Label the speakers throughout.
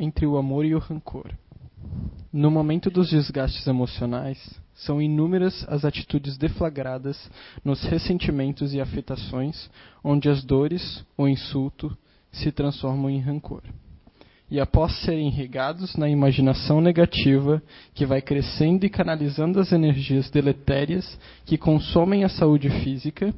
Speaker 1: entre o amor e o rancor. No momento dos desgastes emocionais, são inúmeras as atitudes deflagradas nos ressentimentos e afetações, onde as dores, o insulto, se transformam em rancor. E após serem regados na imaginação negativa, que vai crescendo e canalizando as energias deletérias que consomem a saúde física,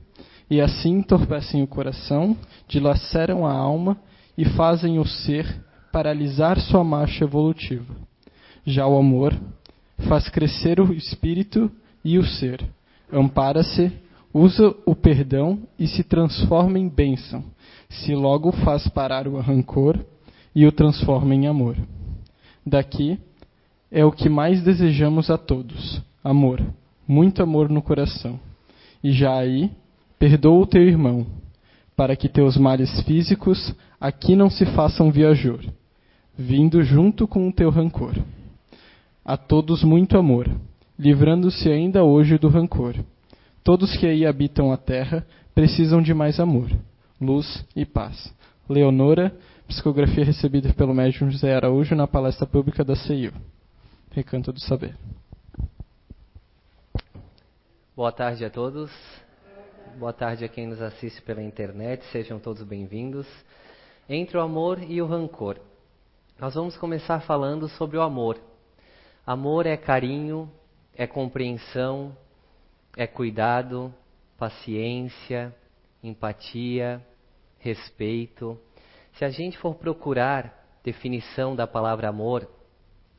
Speaker 1: e assim entorpecem o coração, dilaceram a alma e fazem o ser paralisar sua marcha evolutiva. Já o amor faz crescer o espírito e o ser, ampara-se, usa o perdão e se transforma em bênção, se logo faz parar o rancor e o transforma em amor. Daqui é o que mais desejamos a todos: amor, muito amor no coração. E já aí, perdoa o teu irmão, para que teus males físicos aqui não se façam viajor, vindo junto com o teu rancor. A todos muito amor, livrando-se ainda hoje do rancor. Todos que aí habitam a terra precisam de mais amor, luz e paz. Leonora, psicografia recebida pelo médium José Araújo na palestra pública da CEIU. Recanto do Saber.
Speaker 2: Boa tarde a todos. Boa tarde a quem nos assiste pela internet. Sejam todos bem-vindos. Entre o amor e o rancor. Nós vamos começar falando sobre o amor. Amor é carinho, é compreensão, é cuidado, paciência, empatia, respeito. Se a gente for procurar definição da palavra amor,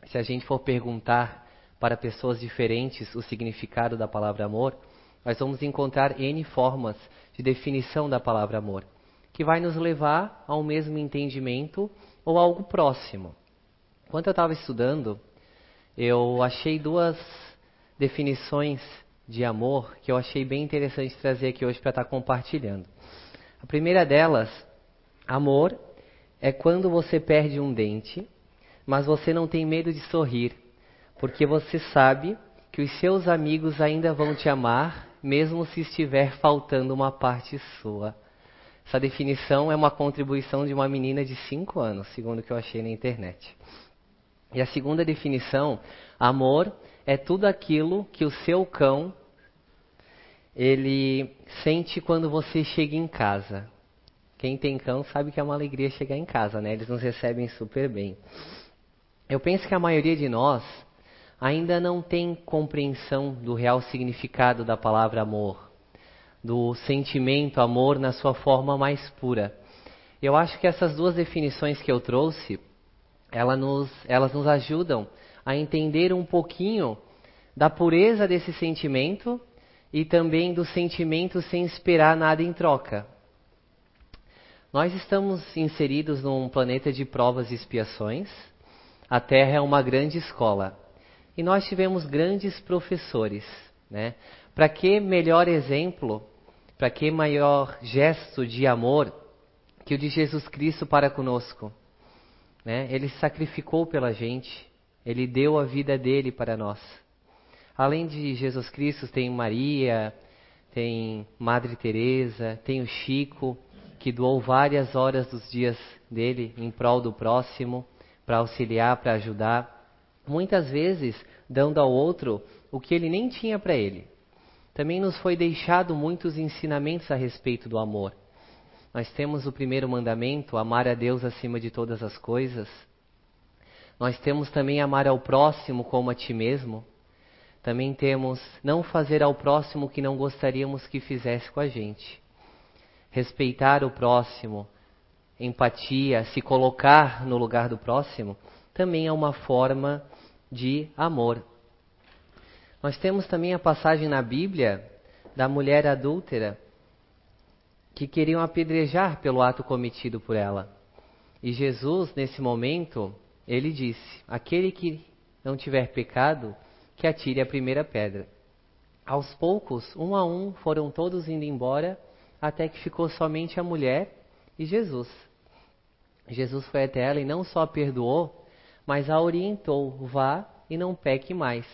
Speaker 2: se a gente for perguntar para pessoas diferentes o significado da palavra amor, nós vamos encontrar N formas de definição da palavra amor, que vai nos levar ao mesmo entendimento ou algo próximo. Enquanto eu estava estudando, eu achei duas definições de amor que eu achei bem interessante trazer aqui hoje para estar compartilhando. A primeira delas, amor é quando você perde um dente, mas você não tem medo de sorrir, porque você sabe que os seus amigos ainda vão te amar, mesmo se estiver faltando uma parte sua. Essa definição é uma contribuição de uma menina de 5 anos, segundo o que eu achei na internet. E a segunda definição, amor é tudo aquilo que o seu cão ele sente quando você chega em casa. Quem tem cão sabe que é uma alegria chegar em casa, né? Eles nos recebem super bem. Eu penso que a maioria de nós ainda não tem compreensão do real significado da palavra amor, do sentimento amor na sua forma mais pura. Eu acho que essas duas definições que eu trouxe ela nos, elas nos ajudam a entender um pouquinho da pureza desse sentimento e também do sentimento sem esperar nada em troca. Nós estamos inseridos num planeta de provas e expiações. A Terra é uma grande escola. E nós tivemos grandes professores. Né? Para que melhor exemplo, para que maior gesto de amor que o de Jesus Cristo para conosco? Né? Ele sacrificou pela gente, ele deu a vida dele para nós. Além de Jesus Cristo, tem Maria, tem Madre Teresa, tem o Chico, que doou várias horas dos dias dele em prol do próximo, para auxiliar, para ajudar, muitas vezes dando ao outro o que ele nem tinha para ele. Também nos foi deixado muitos ensinamentos a respeito do amor. Nós temos o primeiro mandamento, amar a Deus acima de todas as coisas. Nós temos também amar ao próximo como a ti mesmo. Também temos não fazer ao próximo o que não gostaríamos que fizesse com a gente. Respeitar o próximo, empatia, se colocar no lugar do próximo, também é uma forma de amor. Nós temos também a passagem na Bíblia da mulher adúltera que queriam apedrejar pelo ato cometido por ela. E Jesus, nesse momento, ele disse: Aquele que não tiver pecado, que atire a primeira pedra. Aos poucos, um a um, foram todos indo embora, até que ficou somente a mulher e Jesus. Jesus foi até ela e não só a perdoou, mas a orientou: vá e não peque mais.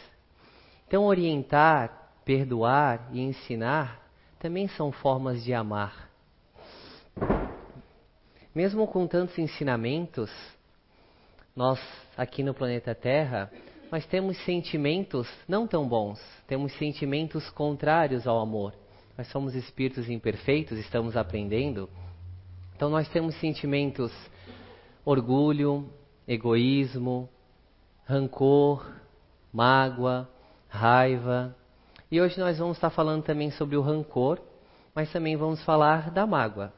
Speaker 2: Então, orientar, perdoar e ensinar também são formas de amar. Mesmo com tantos ensinamentos, nós aqui no planeta Terra, nós temos sentimentos não tão bons, temos sentimentos contrários ao amor. Nós somos espíritos imperfeitos, estamos aprendendo. Então nós temos sentimentos orgulho, egoísmo, rancor, mágoa, raiva. E hoje nós vamos estar falando também sobre o rancor, mas também vamos falar da mágoa.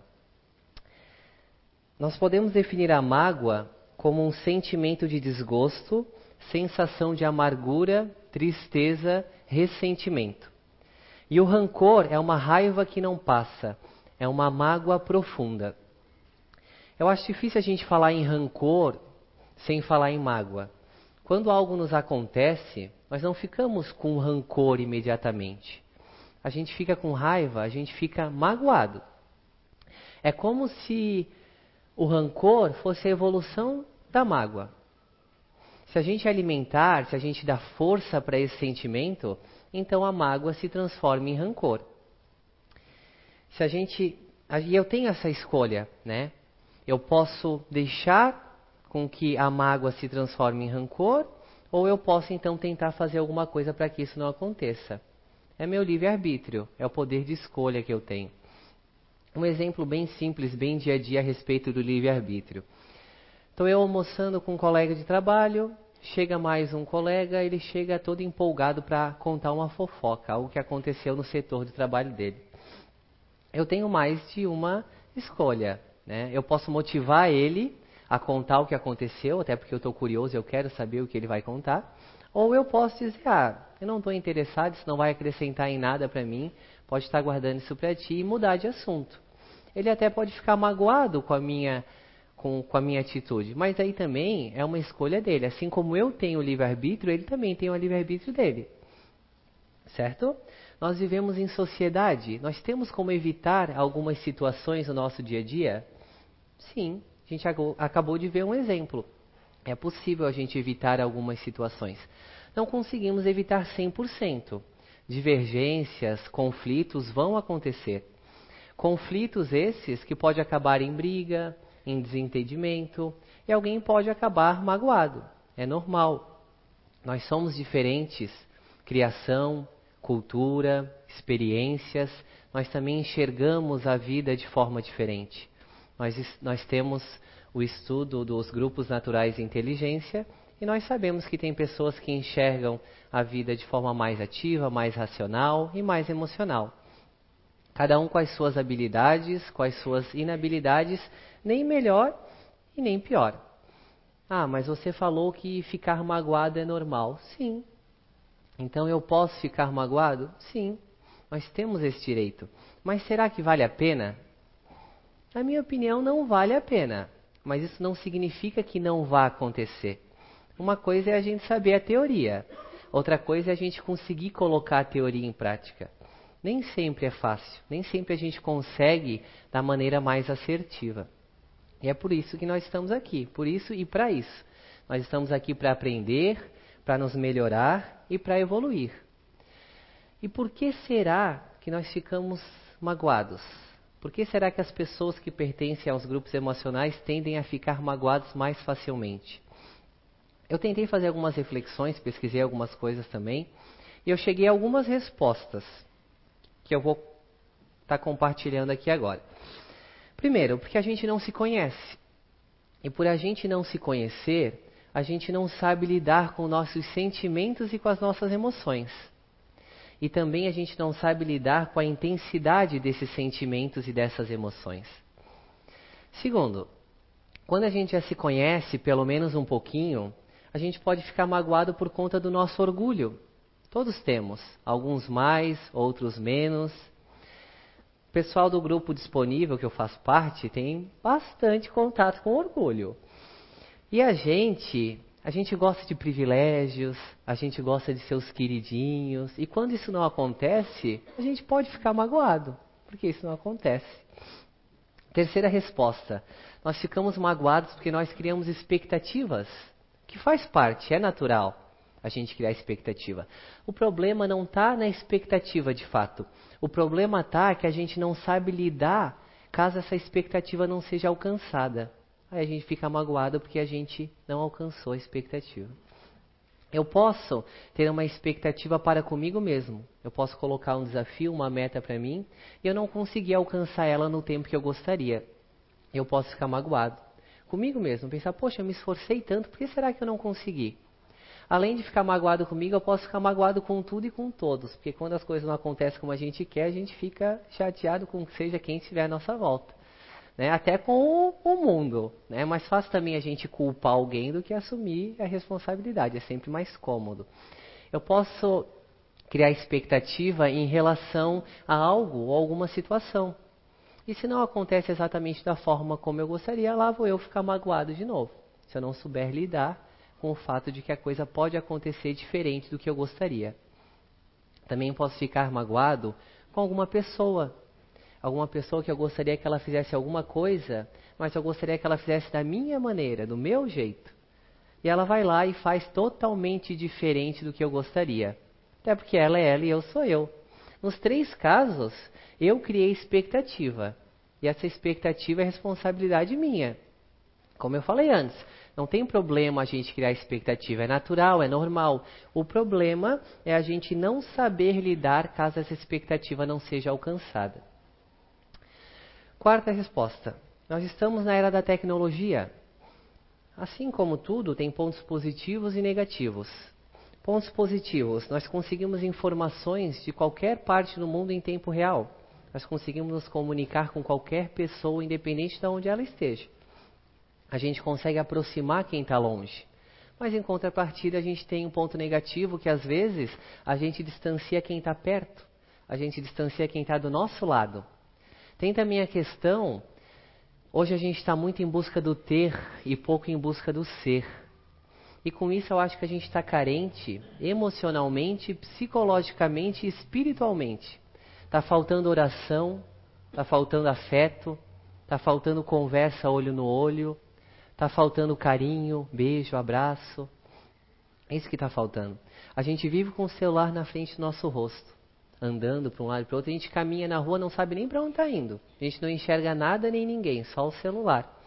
Speaker 2: Nós podemos definir a mágoa como um sentimento de desgosto, sensação de amargura, tristeza, ressentimento. E o rancor é uma raiva que não passa, é uma mágoa profunda. Eu acho difícil a gente falar em rancor sem falar em mágoa. Quando algo nos acontece, nós não ficamos com rancor imediatamente. A gente fica com raiva, a gente fica magoado. É como se o rancor fosse a evolução da mágoa. Se a gente alimentar, se a gente dá força para esse sentimento, então a mágoa se transforma em rancor. Se a gente. E eu tenho essa escolha, né? Eu posso deixar com que a mágoa se transforme em rancor, ou eu posso então tentar fazer alguma coisa para que isso não aconteça. É meu livre-arbítrio, é o poder de escolha que eu tenho. Um exemplo bem simples, bem dia a dia a respeito do livre-arbítrio. Estou eu almoçando com um colega de trabalho, chega mais um colega, ele chega todo empolgado para contar uma fofoca, algo que aconteceu no setor de trabalho dele. Eu tenho mais de uma escolha. Né? Eu posso motivar ele a contar o que aconteceu, até porque eu estou curioso, eu quero saber o que ele vai contar. Ou eu posso dizer, ah, eu não estou interessado, isso não vai acrescentar em nada para mim, pode estar guardando isso para ti e mudar de assunto. Ele até pode ficar magoado com a minha com, com a minha atitude. Mas aí também é uma escolha dele. Assim como eu tenho o livre-arbítrio, ele também tem o livre-arbítrio dele. Certo? Nós vivemos em sociedade. Nós temos como evitar algumas situações no nosso dia a dia? Sim, a gente acabou de ver um exemplo. É possível a gente evitar algumas situações. Não conseguimos evitar 100%. Divergências, conflitos vão acontecer. Conflitos esses que pode acabar em briga, em desentendimento e alguém pode acabar magoado. É normal. Nós somos diferentes, criação, cultura, experiências, nós também enxergamos a vida de forma diferente. Nós, nós temos o estudo dos grupos naturais de inteligência e nós sabemos que tem pessoas que enxergam a vida de forma mais ativa, mais racional e mais emocional. Cada um com as suas habilidades, com as suas inabilidades, nem melhor e nem pior. Ah, mas você falou que ficar magoado é normal. Sim. Então eu posso ficar magoado? Sim. Nós temos esse direito. Mas será que vale a pena? Na minha opinião, não vale a pena. Mas isso não significa que não vá acontecer. Uma coisa é a gente saber a teoria, outra coisa é a gente conseguir colocar a teoria em prática. Nem sempre é fácil, nem sempre a gente consegue da maneira mais assertiva. E é por isso que nós estamos aqui, por isso e para isso. Nós estamos aqui para aprender, para nos melhorar e para evoluir. E por que será que nós ficamos magoados? Por que será que as pessoas que pertencem aos grupos emocionais tendem a ficar magoados mais facilmente? Eu tentei fazer algumas reflexões, pesquisei algumas coisas também, e eu cheguei a algumas respostas que eu vou estar tá compartilhando aqui agora. Primeiro, porque a gente não se conhece. E por a gente não se conhecer, a gente não sabe lidar com nossos sentimentos e com as nossas emoções. E também a gente não sabe lidar com a intensidade desses sentimentos e dessas emoções. Segundo, quando a gente já se conhece pelo menos um pouquinho, a gente pode ficar magoado por conta do nosso orgulho. Todos temos, alguns mais, outros menos. O pessoal do grupo disponível que eu faço parte tem bastante contato com orgulho. E a gente, a gente gosta de privilégios, a gente gosta de seus queridinhos, e quando isso não acontece, a gente pode ficar magoado, porque isso não acontece. Terceira resposta: nós ficamos magoados porque nós criamos expectativas, que faz parte, é natural a gente criar expectativa. O problema não está na expectativa de fato. O problema está que a gente não sabe lidar caso essa expectativa não seja alcançada. Aí a gente fica magoado porque a gente não alcançou a expectativa. Eu posso ter uma expectativa para comigo mesmo. Eu posso colocar um desafio, uma meta para mim, e eu não conseguir alcançar ela no tempo que eu gostaria. Eu posso ficar magoado comigo mesmo, pensar, poxa, eu me esforcei tanto, por que será que eu não consegui? Além de ficar magoado comigo, eu posso ficar magoado com tudo e com todos, porque quando as coisas não acontecem como a gente quer, a gente fica chateado com seja quem estiver à nossa volta. Né? Até com o, mundo. Né? É mais fácil também a gente culpar alguém do que assumir a responsabilidade, é sempre mais cômodo. Eu posso criar expectativa em relação a algo ou alguma situação. E se não acontece exatamente da forma como eu gostaria, lá vou eu ficar magoado de novo. Se eu não souber lidar com o fato de que a coisa pode acontecer diferente do que eu gostaria. Também posso ficar magoado com alguma pessoa. Alguma pessoa que eu gostaria que ela fizesse alguma coisa, mas eu gostaria que ela fizesse da minha maneira, do meu jeito. E ela vai lá e faz totalmente diferente do que eu gostaria. Até porque ela é ela e eu sou eu. Nos três casos, eu criei expectativa. E essa expectativa é responsabilidade minha. Como eu falei antes, não tem problema a gente criar expectativa, é natural, é normal. O problema é a gente não saber lidar caso essa expectativa não seja alcançada. Quarta resposta. Nós estamos na era da tecnologia. Assim como tudo, tem pontos positivos e negativos. Pontos positivos: nós conseguimos informações de qualquer parte do mundo em tempo real. Nós conseguimos nos comunicar com qualquer pessoa, independente de onde ela esteja a gente consegue aproximar quem está longe. Mas em contrapartida, a gente tem um ponto negativo que às vezes a gente distancia quem está perto, a gente distancia quem está do nosso lado. Tem também a questão, hoje a gente está muito em busca do ter e pouco em busca do ser. E com isso eu acho que a gente está carente emocionalmente, psicologicamente e espiritualmente. Está faltando oração, está faltando afeto, está faltando conversa olho no olho, Está faltando carinho, beijo, abraço. É isso que está faltando. A gente vive com o celular na frente do nosso rosto, andando para um lado e para outro. A gente caminha na rua, não sabe nem para onde está indo. A gente não enxerga nada nem ninguém, só o celular.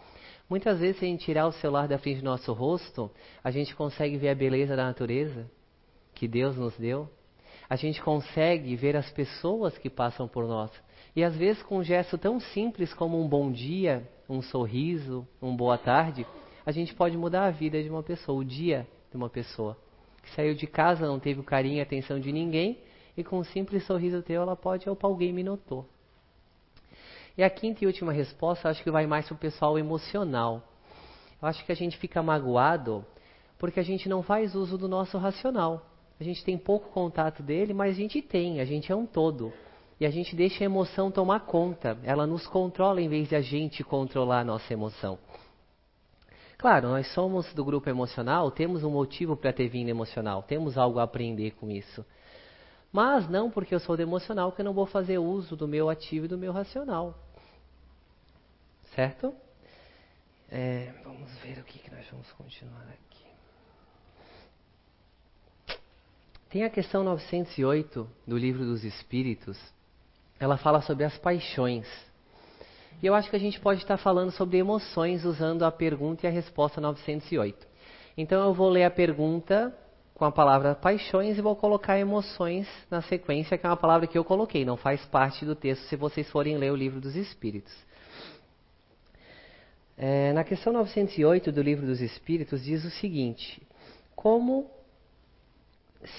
Speaker 2: Muitas vezes, se a gente tirar o celular da frente do nosso rosto, a gente consegue ver a beleza da natureza que Deus nos deu. A gente consegue ver as pessoas que passam por nós. E às vezes, com um gesto tão simples como um bom dia, um sorriso, um boa tarde, a gente pode mudar a vida de uma pessoa, o dia de uma pessoa. Que saiu de casa, não teve o carinho e atenção de ninguém, e com um simples sorriso teu, ela pode, opa, alguém me notou. E a quinta e última resposta, acho que vai mais para o pessoal emocional. Eu acho que a gente fica magoado porque a gente não faz uso do nosso racional. A gente tem pouco contato dele, mas a gente tem, a gente é um todo. E a gente deixa a emoção tomar conta. Ela nos controla em vez de a gente controlar a nossa emoção. Claro, nós somos do grupo emocional, temos um motivo para ter vindo emocional, temos algo a aprender com isso. Mas não porque eu sou do emocional que eu não vou fazer uso do meu ativo e do meu racional. Certo? É, vamos ver o que, que nós vamos continuar aqui. Tem a questão 908 do Livro dos Espíritos, ela fala sobre as paixões. E eu acho que a gente pode estar falando sobre emoções usando a pergunta e a resposta 908. Então eu vou ler a pergunta com a palavra paixões e vou colocar emoções na sequência, que é uma palavra que eu coloquei, não faz parte do texto se vocês forem ler o livro dos Espíritos. É, na questão 908 do livro dos Espíritos diz o seguinte: Como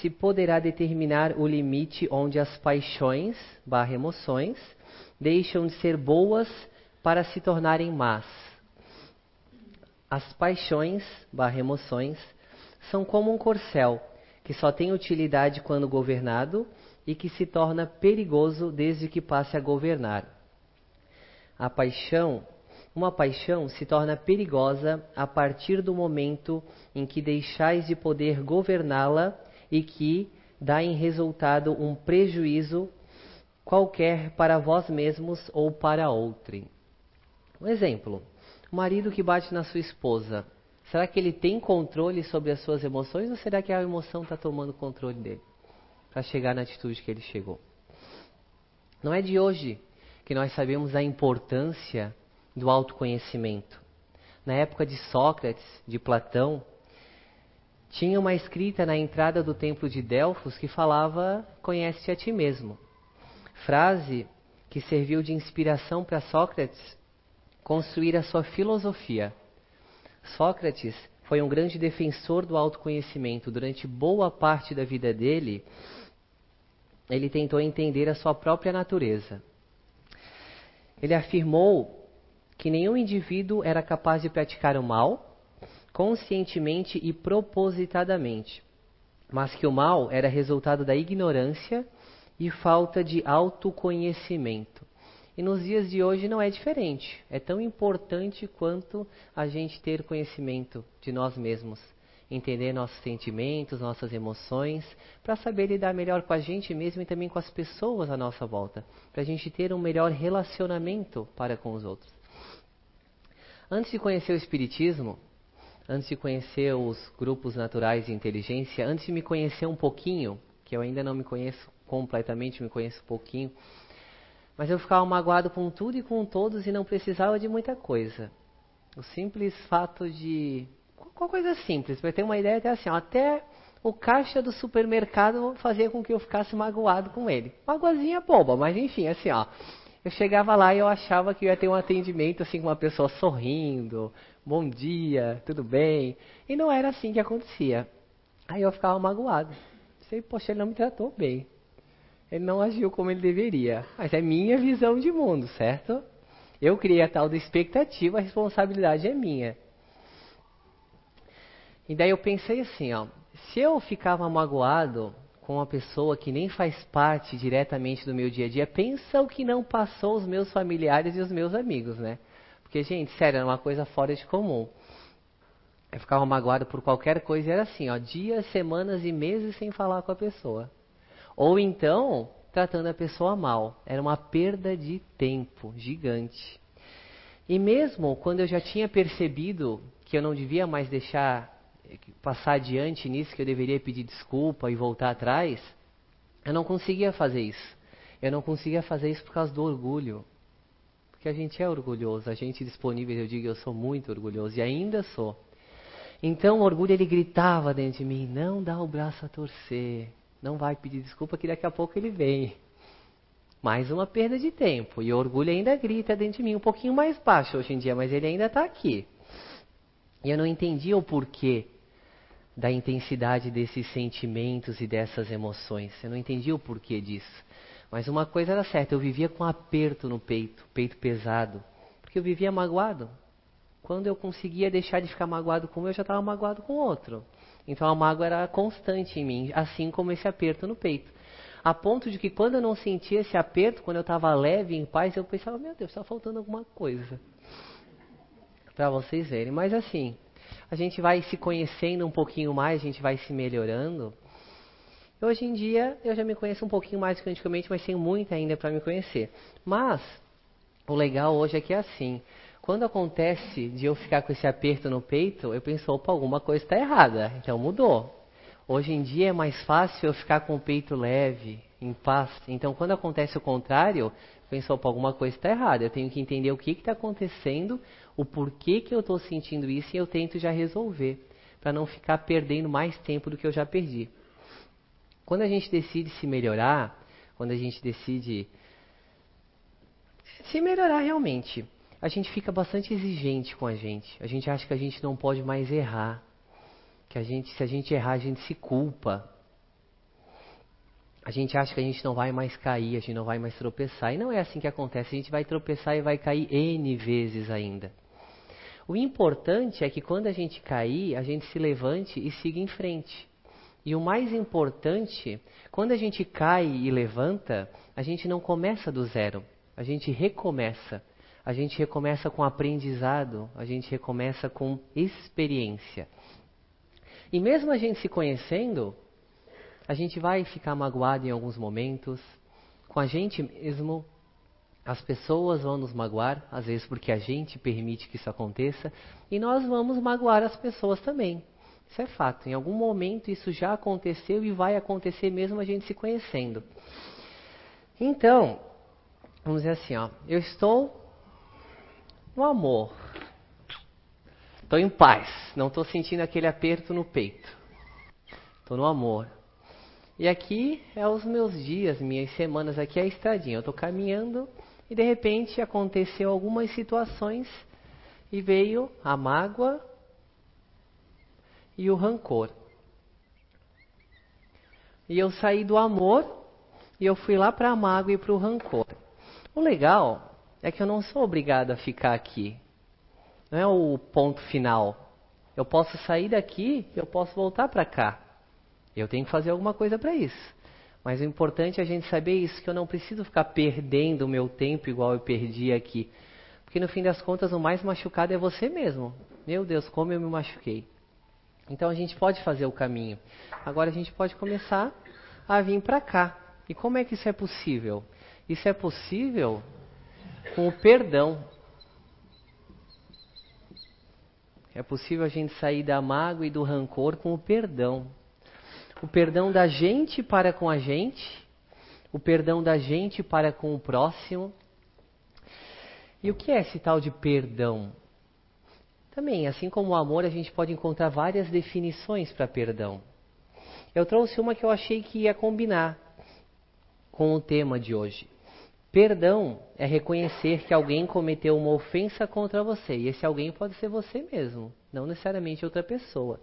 Speaker 2: se poderá determinar o limite onde as paixões, barra emoções, deixam de ser boas para se tornarem más. As paixões, barra emoções, são como um corcel, que só tem utilidade quando governado e que se torna perigoso desde que passe a governar. A paixão, uma paixão se torna perigosa a partir do momento em que deixais de poder governá-la e que dá em resultado um prejuízo qualquer para vós mesmos ou para outrem. Um exemplo: o marido que bate na sua esposa. Será que ele tem controle sobre as suas emoções ou será que a emoção está tomando controle dele para chegar na atitude que ele chegou? Não é de hoje que nós sabemos a importância do autoconhecimento. na época de Sócrates, de Platão, tinha uma escrita na entrada do templo de Delfos que falava: Conhece a ti mesmo. Frase que serviu de inspiração para Sócrates construir a sua filosofia. Sócrates foi um grande defensor do autoconhecimento. Durante boa parte da vida dele, ele tentou entender a sua própria natureza. Ele afirmou que nenhum indivíduo era capaz de praticar o mal conscientemente e propositadamente, mas que o mal era resultado da ignorância e falta de autoconhecimento. E nos dias de hoje não é diferente. É tão importante quanto a gente ter conhecimento de nós mesmos, entender nossos sentimentos, nossas emoções, para saber lidar melhor com a gente mesmo e também com as pessoas à nossa volta, para a gente ter um melhor relacionamento para com os outros. Antes de conhecer o Espiritismo, antes de conhecer os grupos naturais de inteligência, antes de me conhecer um pouquinho, que eu ainda não me conheço completamente, me conheço um pouquinho, mas eu ficava magoado com tudo e com todos e não precisava de muita coisa. O simples fato de. Qual coisa simples, para ter uma ideia, até assim, ó, até o caixa do supermercado fazia com que eu ficasse magoado com ele. Magoazinha boba, mas enfim, assim, ó. Eu chegava lá e eu achava que eu ia ter um atendimento assim com uma pessoa sorrindo, bom dia, tudo bem. E não era assim que acontecia. Aí eu ficava magoado. Sei, poxa, ele não me tratou bem ele não agiu como ele deveria. Mas é minha visão de mundo, certo? Eu criei a tal da expectativa, a responsabilidade é minha. E daí eu pensei assim, ó, se eu ficava magoado com uma pessoa que nem faz parte diretamente do meu dia a dia, pensa o que não passou os meus familiares e os meus amigos, né? Porque, gente, sério, era uma coisa fora de comum. Eu ficava magoado por qualquer coisa e era assim, ó, dias, semanas e meses sem falar com a pessoa. Ou então, tratando a pessoa mal. Era uma perda de tempo gigante. E mesmo quando eu já tinha percebido que eu não devia mais deixar passar adiante nisso, que eu deveria pedir desculpa e voltar atrás, eu não conseguia fazer isso. Eu não conseguia fazer isso por causa do orgulho. Porque a gente é orgulhoso, a gente disponível, eu digo, eu sou muito orgulhoso e ainda sou. Então o orgulho ele gritava dentro de mim: não dá o braço a torcer, não vai pedir desculpa que daqui a pouco ele vem. Mais uma perda de tempo. E o orgulho ainda grita dentro de mim, um pouquinho mais baixo hoje em dia, mas ele ainda está aqui. E eu não entendia o porquê da intensidade desses sentimentos e dessas emoções. Eu não entendia o porquê disso. Mas uma coisa era certa, eu vivia com um aperto no peito, peito pesado, porque eu vivia magoado. Quando eu conseguia deixar de ficar magoado com um, eu já estava magoado com outro. Então a mágoa era constante em mim, assim como esse aperto no peito. A ponto de que quando eu não sentia esse aperto, quando eu estava leve, em paz, eu pensava, meu Deus, está faltando alguma coisa. Para vocês verem. Mas assim, a gente vai se conhecendo um pouquinho mais, a gente vai se melhorando. Hoje em dia eu já me conheço um pouquinho mais do que antigamente, mas tenho muito ainda para me conhecer. Mas o legal hoje é que é assim. Quando acontece de eu ficar com esse aperto no peito, eu penso, opa, alguma coisa está errada. Então mudou. Hoje em dia é mais fácil eu ficar com o peito leve, em paz. Então quando acontece o contrário, eu penso, opa, alguma coisa está errada. Eu tenho que entender o que está acontecendo, o porquê que eu estou sentindo isso e eu tento já resolver. Para não ficar perdendo mais tempo do que eu já perdi. Quando a gente decide se melhorar, quando a gente decide se melhorar realmente, a gente fica bastante exigente com a gente. A gente acha que a gente não pode mais errar. Que a gente, se a gente errar, a gente se culpa. A gente acha que a gente não vai mais cair, a gente não vai mais tropeçar. E não é assim que acontece. A gente vai tropeçar e vai cair N vezes ainda. O importante é que quando a gente cair, a gente se levante e siga em frente. E o mais importante, quando a gente cai e levanta, a gente não começa do zero. A gente recomeça a gente recomeça com aprendizado, a gente recomeça com experiência. E mesmo a gente se conhecendo, a gente vai ficar magoado em alguns momentos, com a gente mesmo. As pessoas vão nos magoar, às vezes porque a gente permite que isso aconteça, e nós vamos magoar as pessoas também. Isso é fato. Em algum momento isso já aconteceu e vai acontecer mesmo a gente se conhecendo. Então, vamos dizer assim, ó, eu estou no amor. Estou em paz, não estou sentindo aquele aperto no peito. Estou no amor. E aqui é os meus dias, minhas semanas, aqui é a estradinha. Eu estou caminhando e de repente aconteceu algumas situações e veio a mágoa e o rancor. E eu saí do amor e eu fui lá para a mágoa e para o rancor. O legal é que eu não sou obrigado a ficar aqui. Não é o ponto final. Eu posso sair daqui, eu posso voltar para cá. Eu tenho que fazer alguma coisa para isso. Mas o importante é a gente saber isso, que eu não preciso ficar perdendo o meu tempo igual eu perdi aqui. Porque no fim das contas, o mais machucado é você mesmo. Meu Deus, como eu me machuquei. Então a gente pode fazer o caminho. Agora a gente pode começar a vir para cá. E como é que isso é possível? Isso é possível com o perdão. É possível a gente sair da mágoa e do rancor com o perdão. O perdão da gente para com a gente, o perdão da gente para com o próximo. E o que é esse tal de perdão? Também, assim como o amor, a gente pode encontrar várias definições para perdão. Eu trouxe uma que eu achei que ia combinar com o tema de hoje. Perdão é reconhecer que alguém cometeu uma ofensa contra você. E esse alguém pode ser você mesmo, não necessariamente outra pessoa.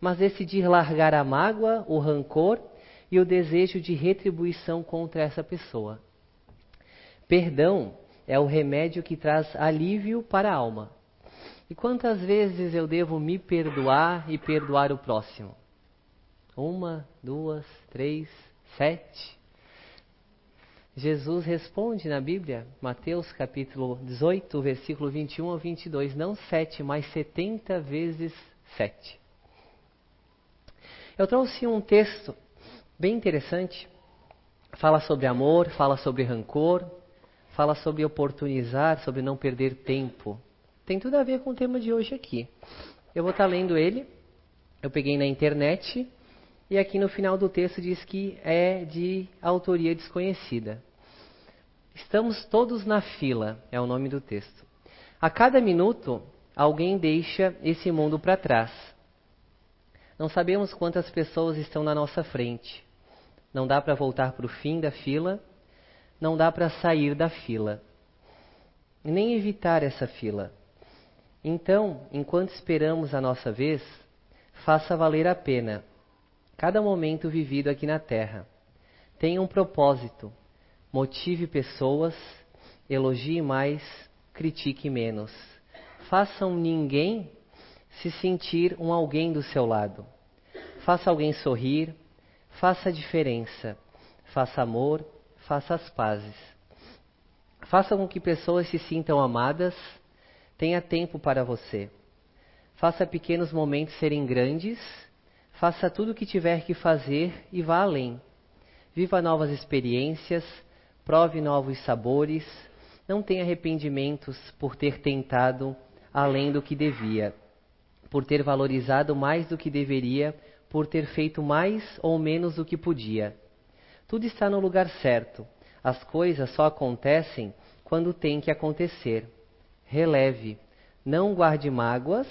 Speaker 2: Mas decidir largar a mágoa, o rancor e o desejo de retribuição contra essa pessoa. Perdão é o remédio que traz alívio para a alma. E quantas vezes eu devo me perdoar e perdoar o próximo? Uma, duas, três, sete. Jesus responde na Bíblia, Mateus capítulo 18, versículo 21 ao 22, não sete, mas setenta vezes sete. Eu trouxe um texto bem interessante, fala sobre amor, fala sobre rancor, fala sobre oportunizar, sobre não perder tempo. Tem tudo a ver com o tema de hoje aqui. Eu vou estar lendo ele, eu peguei na internet, e aqui no final do texto diz que é de autoria desconhecida. Estamos todos na fila, é o nome do texto. A cada minuto, alguém deixa esse mundo para trás. Não sabemos quantas pessoas estão na nossa frente. Não dá para voltar para o fim da fila, não dá para sair da fila, nem evitar essa fila. Então, enquanto esperamos a nossa vez, faça valer a pena cada momento vivido aqui na Terra. Tenha um propósito, Motive pessoas, elogie mais, critique menos. Faça um ninguém se sentir um alguém do seu lado. Faça alguém sorrir, faça a diferença. Faça amor, faça as pazes. Faça com que pessoas se sintam amadas, tenha tempo para você. Faça pequenos momentos serem grandes, faça tudo o que tiver que fazer e vá além. Viva novas experiências, prove novos sabores, não tenha arrependimentos por ter tentado além do que devia, por ter valorizado mais do que deveria, por ter feito mais ou menos do que podia. Tudo está no lugar certo. As coisas só acontecem quando tem que acontecer. Releve. Não guarde mágoas,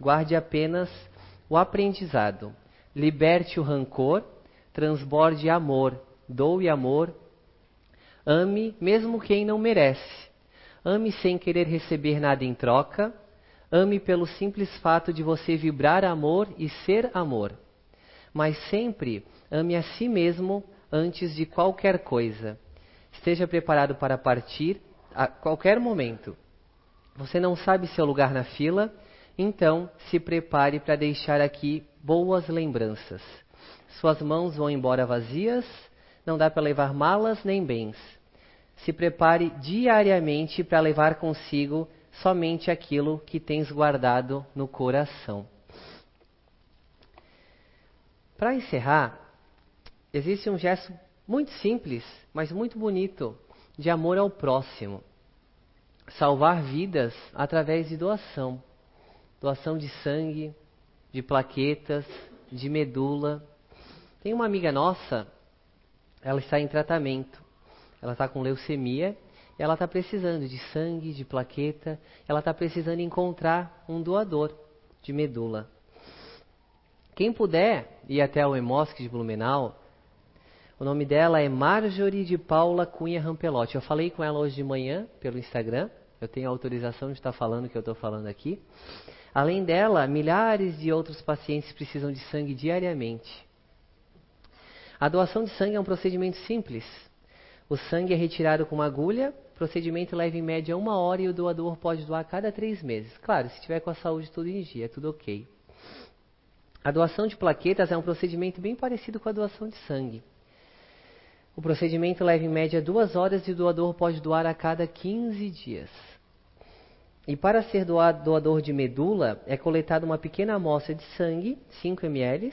Speaker 2: guarde apenas o aprendizado. Liberte o rancor, transborde amor, doe amor, Ame mesmo quem não merece. Ame sem querer receber nada em troca. Ame pelo simples fato de você vibrar amor e ser amor. Mas sempre ame a si mesmo antes de qualquer coisa. Esteja preparado para partir a qualquer momento. Você não sabe seu lugar na fila, então se prepare para deixar aqui boas lembranças. Suas mãos vão embora vazias, não dá para levar malas nem bens se prepare diariamente para levar consigo somente aquilo que tens guardado no coração. Para encerrar, existe um gesto muito simples, mas muito bonito, de amor ao próximo. Salvar vidas através de doação. Doação de sangue, de plaquetas, de medula. Tem uma amiga nossa, ela está em tratamento ela está com leucemia ela está precisando de sangue, de plaqueta, ela está precisando encontrar um doador. de medula. Quem puder ir até o Emosc de Blumenau, o nome dela é Marjorie de Paula Cunha Rampelotti. Eu falei com ela hoje de manhã pelo Instagram. Eu tenho autorização de estar falando o que eu estou falando aqui. Além dela, milhares de outros pacientes precisam de sangue diariamente. A doação de sangue é um procedimento simples. O sangue é retirado com uma agulha, procedimento leva em média uma hora e o doador pode doar a cada três meses. Claro, se tiver com a saúde tudo em dia, tudo ok. A doação de plaquetas é um procedimento bem parecido com a doação de sangue. O procedimento leva em média duas horas e o doador pode doar a cada 15 dias. E para ser doador de medula, é coletada uma pequena amostra de sangue, 5 ml.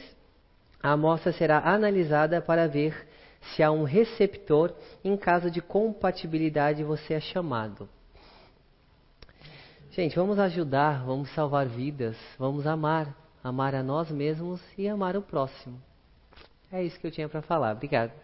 Speaker 2: A amostra será analisada para ver se há um receptor. Em caso de compatibilidade, você é chamado. Gente, vamos ajudar, vamos salvar vidas, vamos amar, amar a nós mesmos e amar o próximo. É isso que eu tinha para falar. Obrigado.